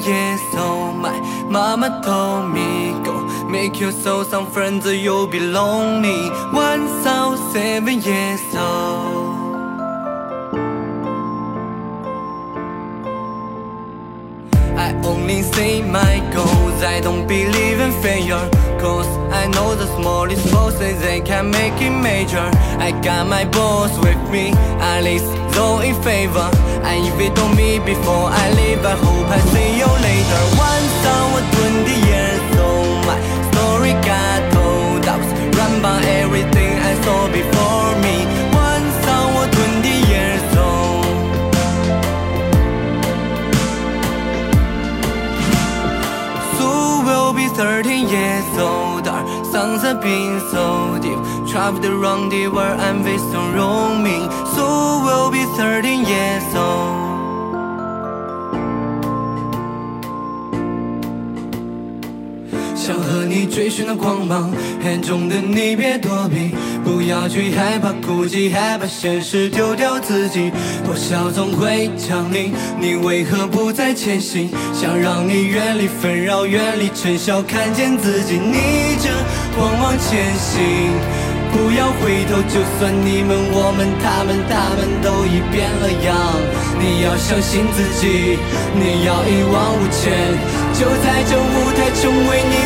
years old My mama told me go Make yourself some friends or you'll be lonely. Once I was seven years old. I only say my goals I don't believe in failure Cause I know the smallest bosses They can make it major. I got my boss with me At least though in favor. And if you told me before I leave I hope I see you later. Once I was 20 years old My story got told. I was run by everything I saw before me. Once I was 20 years old. Soon will be 13 years old songs have been so deep Traveled around the world and we still roaming Soon 想和你追寻那光芒，黑中的你别躲避，不要去害怕孤寂，害怕现实丢掉自己。破晓总会降临，你为何不再前行？想让你远离纷扰，远离尘嚣，看见自己逆着光往前行。不要回头，就算你们、我们、他们、他们都已变了样，你要相信自己，你要一往无前，就在这舞台成为你